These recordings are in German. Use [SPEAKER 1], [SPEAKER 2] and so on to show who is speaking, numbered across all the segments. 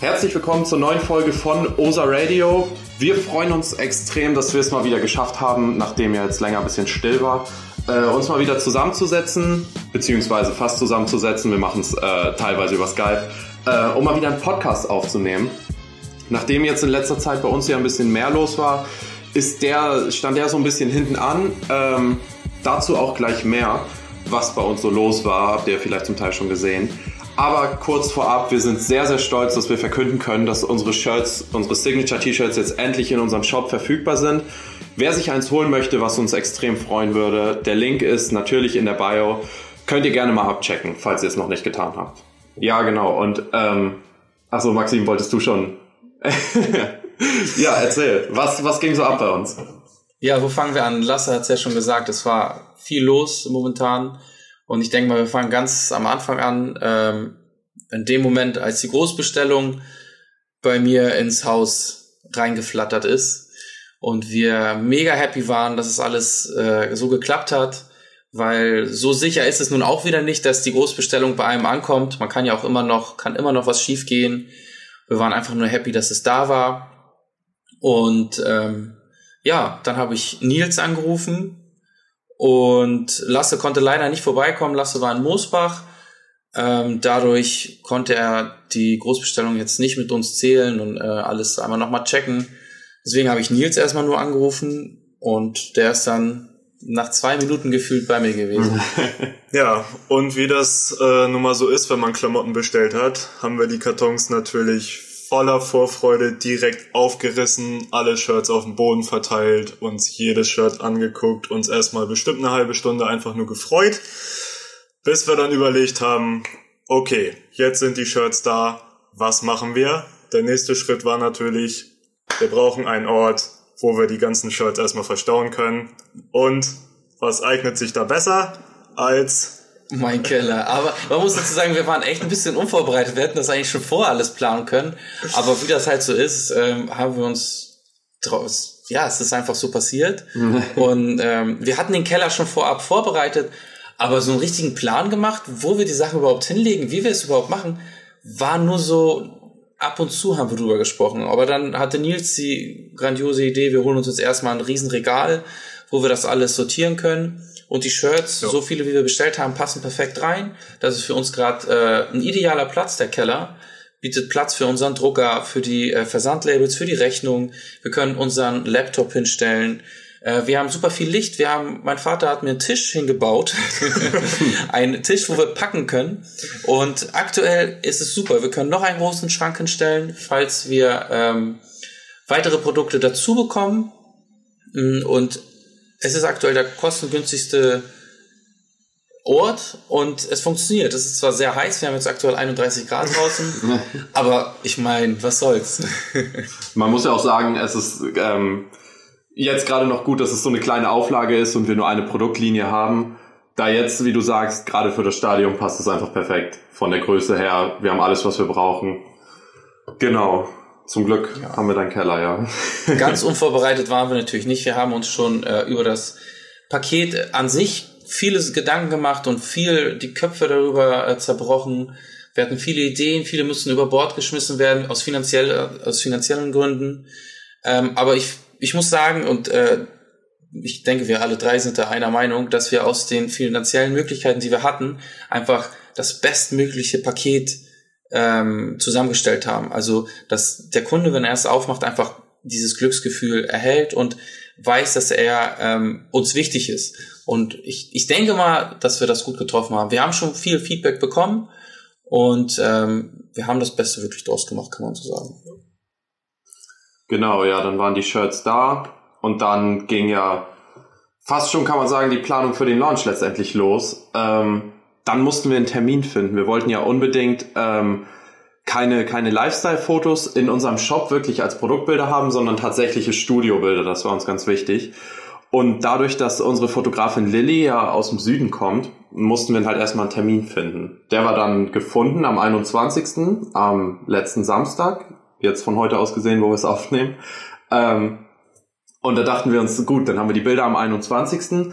[SPEAKER 1] Herzlich willkommen zur neuen Folge von OSA Radio. Wir freuen uns extrem, dass wir es mal wieder geschafft haben, nachdem ja jetzt länger ein bisschen still war, äh, uns mal wieder zusammenzusetzen, beziehungsweise fast zusammenzusetzen. Wir machen es äh, teilweise über Skype, äh, um mal wieder einen Podcast aufzunehmen. Nachdem jetzt in letzter Zeit bei uns ja ein bisschen mehr los war, ist der, stand der so ein bisschen hinten an. Ähm, dazu auch gleich mehr, was bei uns so los war, habt ihr vielleicht zum Teil schon gesehen. Aber kurz vorab, wir sind sehr, sehr stolz, dass wir verkünden können, dass unsere Shirts, unsere Signature-T-Shirts jetzt endlich in unserem Shop verfügbar sind. Wer sich eins holen möchte, was uns extrem freuen würde, der Link ist natürlich in der Bio. Könnt ihr gerne mal abchecken, falls ihr es noch nicht getan habt. Ja, genau. Und, ähm, achso, Maxim, wolltest du schon? ja, erzähl. Was, was ging so ab bei uns?
[SPEAKER 2] Ja, wo fangen wir an? Lasse hat es ja schon gesagt, es war viel los momentan. Und ich denke mal, wir fangen ganz am Anfang an, ähm, in dem Moment, als die Großbestellung bei mir ins Haus reingeflattert ist und wir mega happy waren, dass es alles äh, so geklappt hat, weil so sicher ist es nun auch wieder nicht, dass die Großbestellung bei einem ankommt. Man kann ja auch immer noch, kann immer noch was schiefgehen. Wir waren einfach nur happy, dass es da war. Und ähm, ja, dann habe ich Nils angerufen und Lasse konnte leider nicht vorbeikommen. Lasse war in Moosbach. Ähm, dadurch konnte er die Großbestellung jetzt nicht mit uns zählen und äh, alles einmal nochmal checken. Deswegen habe ich Nils erstmal nur angerufen und der ist dann nach zwei Minuten gefühlt bei mir gewesen.
[SPEAKER 3] ja, und wie das äh, nun mal so ist, wenn man Klamotten bestellt hat, haben wir die Kartons natürlich voller Vorfreude direkt aufgerissen, alle Shirts auf dem Boden verteilt, uns jedes Shirt angeguckt, uns erstmal bestimmt eine halbe Stunde einfach nur gefreut, bis wir dann überlegt haben, okay, jetzt sind die Shirts da, was machen wir? Der nächste Schritt war natürlich, wir brauchen einen Ort, wo wir die ganzen Shirts erstmal verstauen können. Und was eignet sich da besser als
[SPEAKER 2] mein Keller. Aber man muss dazu sagen, wir waren echt ein bisschen unvorbereitet. Wir hätten das eigentlich schon vorher alles planen können. Aber wie das halt so ist, ähm, haben wir uns draus, ja, es ist einfach so passiert. Und ähm, wir hatten den Keller schon vorab vorbereitet, aber so einen richtigen Plan gemacht, wo wir die Sachen überhaupt hinlegen, wie wir es überhaupt machen, war nur so ab und zu haben wir drüber gesprochen. Aber dann hatte Nils die grandiose Idee, wir holen uns jetzt erstmal ein Riesenregal, wo wir das alles sortieren können. Und die Shirts, ja. so viele wie wir bestellt haben, passen perfekt rein. Das ist für uns gerade äh, ein idealer Platz, der Keller. Bietet Platz für unseren Drucker, für die äh, Versandlabels, für die Rechnung. Wir können unseren Laptop hinstellen. Äh, wir haben super viel Licht. Wir haben, mein Vater hat mir einen Tisch hingebaut. einen Tisch, wo wir packen können. Und aktuell ist es super. Wir können noch einen großen Schrank hinstellen, falls wir ähm, weitere Produkte dazu bekommen. Mm, und es ist aktuell der kostengünstigste Ort und es funktioniert. Es ist zwar sehr heiß, wir haben jetzt aktuell 31 Grad draußen, aber ich meine, was soll's.
[SPEAKER 1] Man muss ja auch sagen, es ist ähm, jetzt gerade noch gut, dass es so eine kleine Auflage ist und wir nur eine Produktlinie haben. Da jetzt, wie du sagst, gerade für das Stadion passt es einfach perfekt. Von der Größe her, wir haben alles, was wir brauchen. Genau. Zum Glück ja. haben wir deinen Keller, ja.
[SPEAKER 2] Ganz unvorbereitet waren wir natürlich nicht. Wir haben uns schon äh, über das Paket an sich vieles Gedanken gemacht und viel die Köpfe darüber äh, zerbrochen. Wir hatten viele Ideen, viele mussten über Bord geschmissen werden aus, finanziell, äh, aus finanziellen Gründen. Ähm, aber ich, ich muss sagen, und äh, ich denke, wir alle drei sind da einer Meinung, dass wir aus den finanziellen Möglichkeiten, die wir hatten, einfach das bestmögliche Paket ähm, zusammengestellt haben. Also, dass der Kunde, wenn er es aufmacht, einfach dieses Glücksgefühl erhält und weiß, dass er ähm, uns wichtig ist. Und ich, ich denke mal, dass wir das gut getroffen haben. Wir haben schon viel Feedback bekommen und ähm, wir haben das Beste wirklich draus gemacht, kann man so sagen.
[SPEAKER 1] Genau, ja, dann waren die Shirts da und dann ging ja fast schon, kann man sagen, die Planung für den Launch letztendlich los. Ähm, dann mussten wir einen Termin finden. Wir wollten ja unbedingt ähm, keine, keine Lifestyle-Fotos in unserem Shop wirklich als Produktbilder haben, sondern tatsächliche Studiobilder. Das war uns ganz wichtig. Und dadurch, dass unsere Fotografin Lilly ja aus dem Süden kommt, mussten wir halt erstmal einen Termin finden. Der war dann gefunden am 21. am letzten Samstag. Jetzt von heute aus gesehen, wo wir es aufnehmen. Ähm, und da dachten wir uns, gut, dann haben wir die Bilder am 21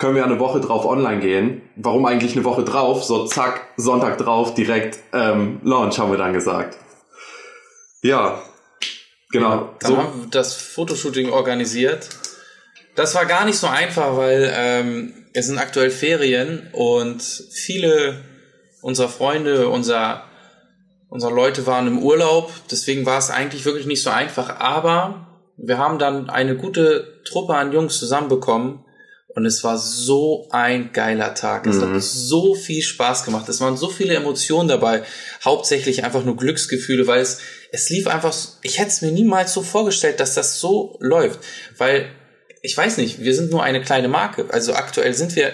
[SPEAKER 1] können wir eine Woche drauf online gehen. Warum eigentlich eine Woche drauf? So zack, Sonntag drauf, direkt ähm, Launch haben wir dann gesagt. Ja, genau.
[SPEAKER 2] Dann so. haben wir das Fotoshooting organisiert. Das war gar nicht so einfach, weil ähm, es sind aktuell Ferien und viele unserer Freunde, unser, unserer Leute waren im Urlaub. Deswegen war es eigentlich wirklich nicht so einfach. Aber wir haben dann eine gute Truppe an Jungs zusammenbekommen und es war so ein geiler Tag. Es mhm. hat so viel Spaß gemacht. Es waren so viele Emotionen dabei. Hauptsächlich einfach nur Glücksgefühle, weil es, es lief einfach, ich hätte es mir niemals so vorgestellt, dass das so läuft. Weil, ich weiß nicht, wir sind nur eine kleine Marke. Also aktuell sind wir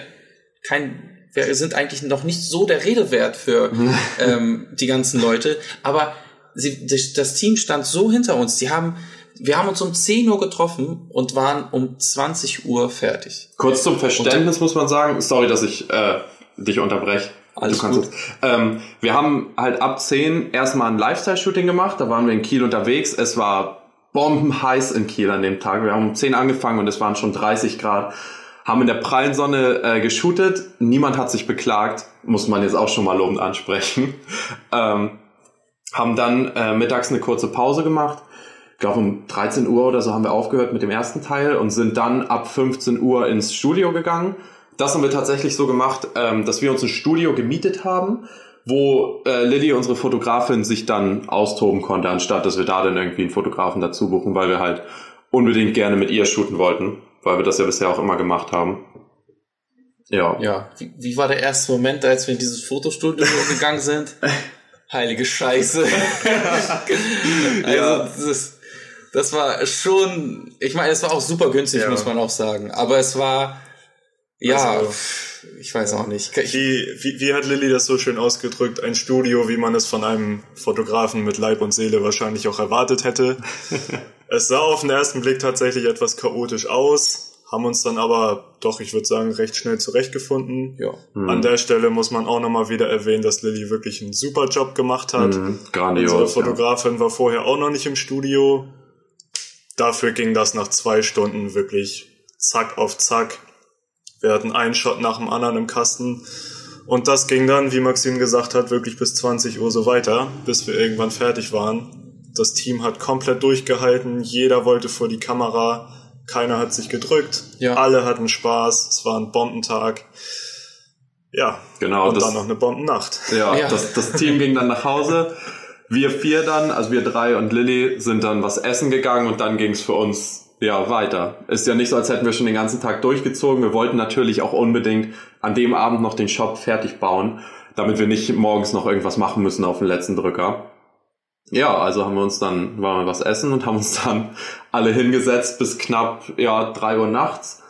[SPEAKER 2] kein, wir sind eigentlich noch nicht so der Redewert für ähm, die ganzen Leute. Aber sie, das Team stand so hinter uns. Die haben, wir haben uns um 10 Uhr getroffen und waren um 20 Uhr fertig.
[SPEAKER 1] Kurz zum Verständnis muss man sagen, sorry, dass ich äh, dich unterbreche.
[SPEAKER 2] Alles du gut.
[SPEAKER 1] Ähm, wir haben halt ab 10 erstmal ein Lifestyle-Shooting gemacht, da waren wir in Kiel unterwegs. Es war bombenheiß in Kiel an dem Tag. Wir haben um 10 angefangen und es waren schon 30 Grad. Haben in der prallen Sonne äh, geshootet. Niemand hat sich beklagt, muss man jetzt auch schon mal lobend ansprechen. Ähm, haben dann äh, mittags eine kurze Pause gemacht ich glaube um 13 Uhr oder so haben wir aufgehört mit dem ersten Teil und sind dann ab 15 Uhr ins Studio gegangen. Das haben wir tatsächlich so gemacht, ähm, dass wir uns ein Studio gemietet haben, wo äh, Lilly, unsere Fotografin, sich dann austoben konnte, anstatt dass wir da dann irgendwie einen Fotografen dazu buchen, weil wir halt unbedingt gerne mit ihr shooten wollten, weil wir das ja bisher auch immer gemacht haben.
[SPEAKER 2] Ja. Ja. Wie, wie war der erste Moment, als wir in dieses Fotostudio gegangen sind? Heilige Scheiße. also, ja. das ist, das war schon, ich meine, es war auch super günstig, ja. muss man auch sagen. Aber es war, ja, also, ich weiß auch nicht.
[SPEAKER 3] Ich, wie, wie, wie hat Lilly das so schön ausgedrückt? Ein Studio, wie man es von einem Fotografen mit Leib und Seele wahrscheinlich auch erwartet hätte. es sah auf den ersten Blick tatsächlich etwas chaotisch aus, haben uns dann aber doch, ich würde sagen, recht schnell zurechtgefunden. Ja. Mhm. An der Stelle muss man auch nochmal wieder erwähnen, dass Lilly wirklich einen super Job gemacht hat. Mhm,
[SPEAKER 1] grandios.
[SPEAKER 3] Unsere Fotografin ja. war vorher auch noch nicht im Studio dafür ging das nach zwei Stunden wirklich zack auf zack. Wir hatten einen Shot nach dem anderen im Kasten. Und das ging dann, wie Maxim gesagt hat, wirklich bis 20 Uhr so weiter, bis wir irgendwann fertig waren. Das Team hat komplett durchgehalten, jeder wollte vor die Kamera, keiner hat sich gedrückt, ja. alle hatten Spaß, es war ein Bombentag. Ja,
[SPEAKER 1] genau.
[SPEAKER 3] Und das, dann noch eine Bombennacht.
[SPEAKER 1] Ja, ja. Das, das Team ging dann nach Hause. Wir vier dann, also wir drei und Lilly, sind dann was essen gegangen und dann ging es für uns ja weiter. Ist ja nicht so, als hätten wir schon den ganzen Tag durchgezogen. Wir wollten natürlich auch unbedingt an dem Abend noch den Shop fertig bauen, damit wir nicht morgens noch irgendwas machen müssen auf den letzten Drücker. Ja, also haben wir uns dann, waren wir was essen und haben uns dann alle hingesetzt bis knapp, ja, drei Uhr nachts.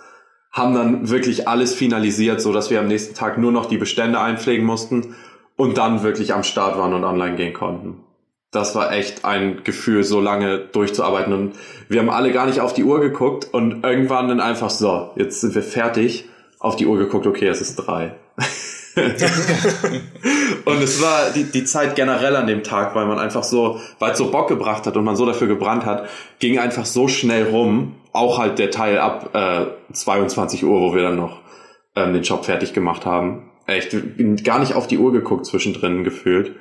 [SPEAKER 1] Haben dann wirklich alles finalisiert, so dass wir am nächsten Tag nur noch die Bestände einpflegen mussten und dann wirklich am Start waren und online gehen konnten das war echt ein Gefühl, so lange durchzuarbeiten. Und wir haben alle gar nicht auf die Uhr geguckt und irgendwann dann einfach so, jetzt sind wir fertig, auf die Uhr geguckt, okay, es ist drei. und es war die, die Zeit generell an dem Tag, weil man einfach so, weil es so Bock gebracht hat und man so dafür gebrannt hat, ging einfach so schnell rum. Auch halt der Teil ab äh, 22 Uhr, wo wir dann noch ähm, den Job fertig gemacht haben. Echt, gar nicht auf die Uhr geguckt zwischendrin gefühlt.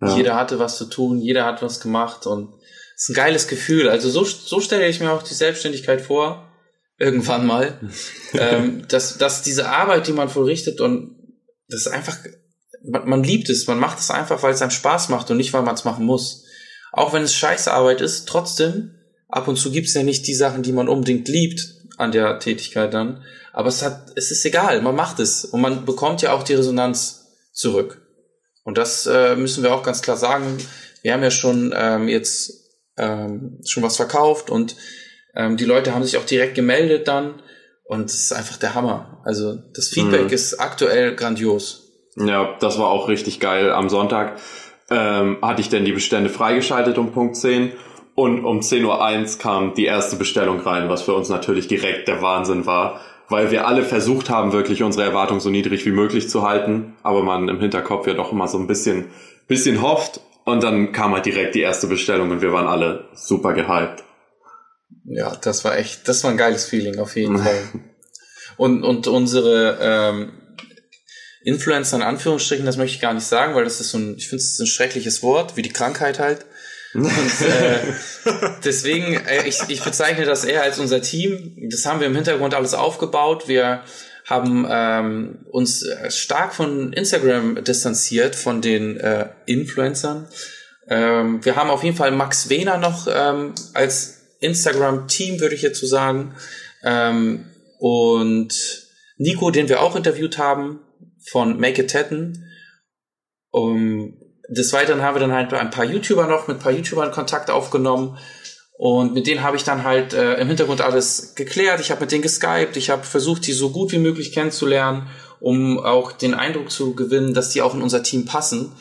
[SPEAKER 2] Ja. Jeder hatte was zu tun, jeder hat was gemacht und es ist ein geiles Gefühl. Also so, so stelle ich mir auch die Selbstständigkeit vor, irgendwann mal, ähm, dass, dass diese Arbeit, die man vollrichtet und das ist einfach, man, man liebt es, man macht es einfach, weil es einem Spaß macht und nicht, weil man es machen muss. Auch wenn es Scheißarbeit ist, trotzdem, ab und zu gibt es ja nicht die Sachen, die man unbedingt liebt an der Tätigkeit dann, aber es hat, es ist egal, man macht es und man bekommt ja auch die Resonanz zurück. Und das äh, müssen wir auch ganz klar sagen. Wir haben ja schon ähm, jetzt ähm, schon was verkauft und ähm, die Leute haben sich auch direkt gemeldet dann. Und es ist einfach der Hammer. Also das Feedback mhm. ist aktuell grandios.
[SPEAKER 1] Ja, das war auch richtig geil. Am Sonntag ähm, hatte ich denn die Bestände freigeschaltet um Punkt 10 und um 10.01 Uhr kam die erste Bestellung rein, was für uns natürlich direkt der Wahnsinn war weil wir alle versucht haben, wirklich unsere Erwartungen so niedrig wie möglich zu halten, aber man im Hinterkopf ja doch immer so ein bisschen, bisschen hofft und dann kam halt direkt die erste Bestellung und wir waren alle super gehypt.
[SPEAKER 2] Ja, das war echt, das war ein geiles Feeling auf jeden Fall. Und, und unsere ähm, Influencer in Anführungsstrichen, das möchte ich gar nicht sagen, weil das ist so ein, ich finde es ein schreckliches Wort, wie die Krankheit halt. Und, äh, deswegen, äh, ich, ich bezeichne das eher als unser Team. Das haben wir im Hintergrund alles aufgebaut. Wir haben ähm, uns stark von Instagram distanziert, von den äh, Influencern. Ähm, wir haben auf jeden Fall Max Wehner noch ähm, als Instagram-Team, würde ich jetzt so sagen. Ähm, und Nico, den wir auch interviewt haben, von Make It Tetten. Um, des Weiteren haben wir dann halt ein paar YouTuber noch, mit ein paar YouTubern Kontakt aufgenommen. Und mit denen habe ich dann halt äh, im Hintergrund alles geklärt. Ich habe mit denen geskypt. Ich habe versucht, die so gut wie möglich kennenzulernen, um auch den Eindruck zu gewinnen, dass die auch in unser Team passen.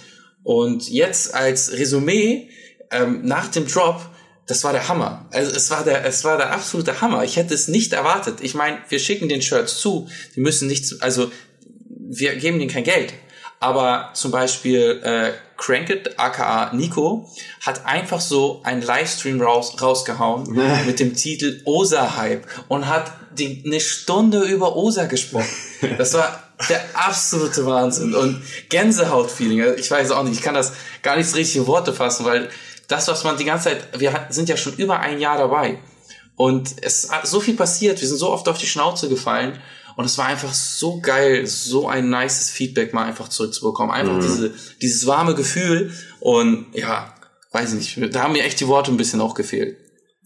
[SPEAKER 2] Und jetzt als Resümee ähm, nach dem Drop, das war der Hammer. Also es war der, es war der absolute Hammer. Ich hätte es nicht erwartet. Ich meine, wir schicken den Shirts zu. Die müssen nicht, also wir geben denen kein Geld. Aber zum Beispiel äh, Crankit, aka Nico, hat einfach so einen Livestream raus, rausgehauen mit dem Titel Osa Hype und hat die, eine Stunde über Osa gesprochen. Das war der absolute Wahnsinn und Gänsehaut-Feeling. Also ich weiß auch nicht, ich kann das gar nicht richtig in Worte fassen, weil das, was man die ganze Zeit, wir sind ja schon über ein Jahr dabei und es hat so viel passiert, wir sind so oft auf die Schnauze gefallen und es war einfach so geil, so ein nices Feedback mal einfach zurückzubekommen. Einfach mhm. diese, dieses warme Gefühl. Und ja, weiß ich nicht, da haben mir echt die Worte ein bisschen auch gefehlt.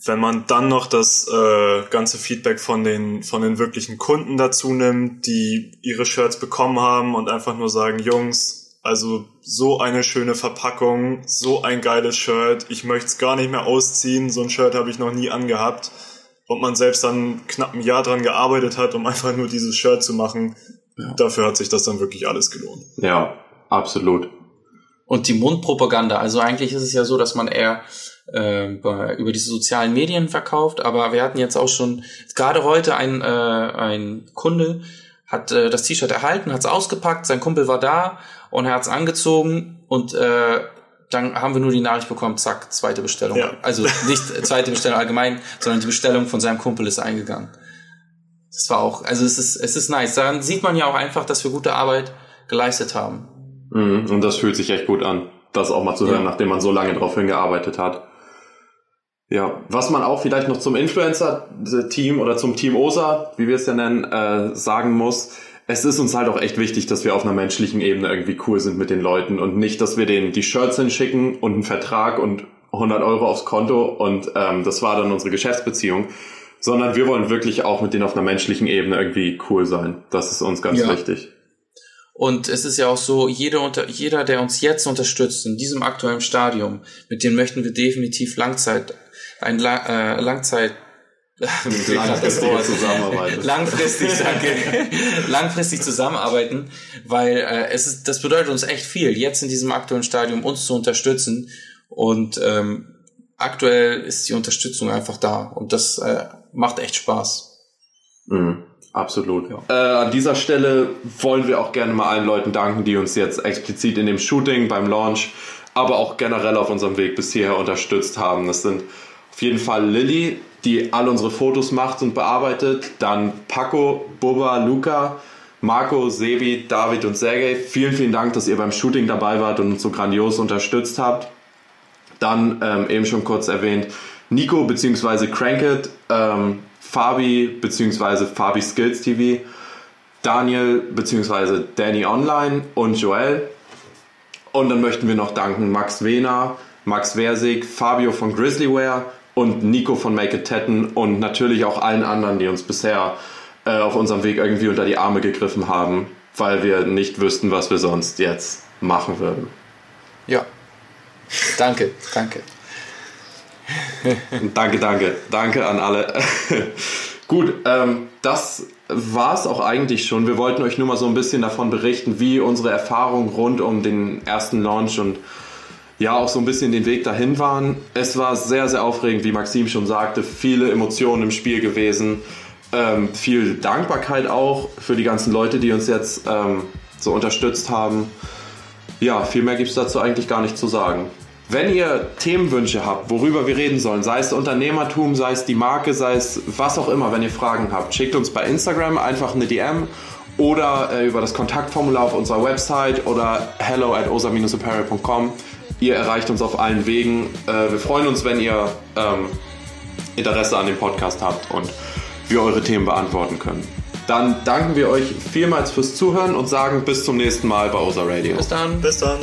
[SPEAKER 3] Wenn man dann noch das äh, ganze Feedback von den, von den wirklichen Kunden dazu nimmt, die ihre Shirts bekommen haben und einfach nur sagen, Jungs, also so eine schöne Verpackung, so ein geiles Shirt, ich möchte es gar nicht mehr ausziehen, so ein Shirt habe ich noch nie angehabt und man selbst dann knapp ein Jahr dran gearbeitet hat, um einfach nur dieses Shirt zu machen, ja. dafür hat sich das dann wirklich alles gelohnt.
[SPEAKER 1] Ja, absolut.
[SPEAKER 2] Und die Mundpropaganda, also eigentlich ist es ja so, dass man eher äh, über diese sozialen Medien verkauft, aber wir hatten jetzt auch schon, gerade heute ein, äh, ein Kunde hat äh, das T-Shirt erhalten, hat es ausgepackt, sein Kumpel war da und er hat es angezogen und äh, dann haben wir nur die Nachricht bekommen, zack, zweite Bestellung. Ja. Also nicht zweite Bestellung allgemein, sondern die Bestellung von seinem Kumpel ist eingegangen. Das war auch, also es ist, es ist nice. Daran sieht man ja auch einfach, dass wir gute Arbeit geleistet haben.
[SPEAKER 1] Mhm, und das fühlt sich echt gut an, das auch mal zu hören, ja. nachdem man so lange drauf hingearbeitet hat. Ja, was man auch vielleicht noch zum Influencer-Team oder zum Team OSA, wie wir es ja nennen, äh, sagen muss, es ist uns halt auch echt wichtig, dass wir auf einer menschlichen Ebene irgendwie cool sind mit den Leuten und nicht, dass wir denen die Shirts hinschicken und einen Vertrag und 100 Euro aufs Konto und ähm, das war dann unsere Geschäftsbeziehung, sondern wir wollen wirklich auch mit denen auf einer menschlichen Ebene irgendwie cool sein. Das ist uns ganz ja. wichtig.
[SPEAKER 2] Und es ist ja auch so, jeder, unter, jeder, der uns jetzt unterstützt, in diesem aktuellen Stadium, mit dem möchten wir definitiv Langzeit, ein äh, Langzeit
[SPEAKER 1] langfristig zusammenarbeiten.
[SPEAKER 2] Langfristig, danke. Langfristig zusammenarbeiten, weil äh, es ist, das bedeutet uns echt viel, jetzt in diesem aktuellen Stadium uns zu unterstützen. Und ähm, aktuell ist die Unterstützung einfach da und das äh, macht echt Spaß.
[SPEAKER 1] Mhm, absolut. Ja. Äh, an dieser Stelle wollen wir auch gerne mal allen Leuten danken, die uns jetzt explizit in dem Shooting, beim Launch, aber auch generell auf unserem Weg bis hierher unterstützt haben. Das sind auf jeden Fall Lilly, die all unsere Fotos macht und bearbeitet. Dann Paco, Bubba, Luca, Marco, Sebi, David und Sergej. Vielen, vielen Dank, dass ihr beim Shooting dabei wart und uns so grandios unterstützt habt. Dann ähm, eben schon kurz erwähnt, Nico bzw. Crankit, ähm, Fabi bzw. Fabi Skills TV, Daniel bzw. Danny Online und Joel. Und dann möchten wir noch danken Max Wehner, Max Versig, Fabio von Grizzlyware, und Nico von Make It Tetten und natürlich auch allen anderen, die uns bisher äh, auf unserem Weg irgendwie unter die Arme gegriffen haben, weil wir nicht wüssten, was wir sonst jetzt machen würden.
[SPEAKER 2] Ja. Danke, danke.
[SPEAKER 1] danke, danke. Danke an alle. Gut, ähm, das war es auch eigentlich schon. Wir wollten euch nur mal so ein bisschen davon berichten, wie unsere Erfahrungen rund um den ersten Launch und ja auch so ein bisschen den Weg dahin waren. Es war sehr, sehr aufregend, wie Maxim schon sagte, viele Emotionen im Spiel gewesen, ähm, viel Dankbarkeit auch für die ganzen Leute, die uns jetzt ähm, so unterstützt haben. Ja, viel mehr gibt es dazu eigentlich gar nicht zu sagen. Wenn ihr Themenwünsche habt, worüber wir reden sollen, sei es Unternehmertum, sei es die Marke, sei es was auch immer, wenn ihr Fragen habt, schickt uns bei Instagram einfach eine DM oder äh, über das Kontaktformular auf unserer Website oder hello at osa-apparel.com Ihr erreicht uns auf allen Wegen. Äh, wir freuen uns, wenn ihr ähm, Interesse an dem Podcast habt und wir eure Themen beantworten können. Dann danken wir euch vielmals fürs Zuhören und sagen bis zum nächsten Mal bei Osa Radio.
[SPEAKER 2] Bis dann.
[SPEAKER 3] Bis dann.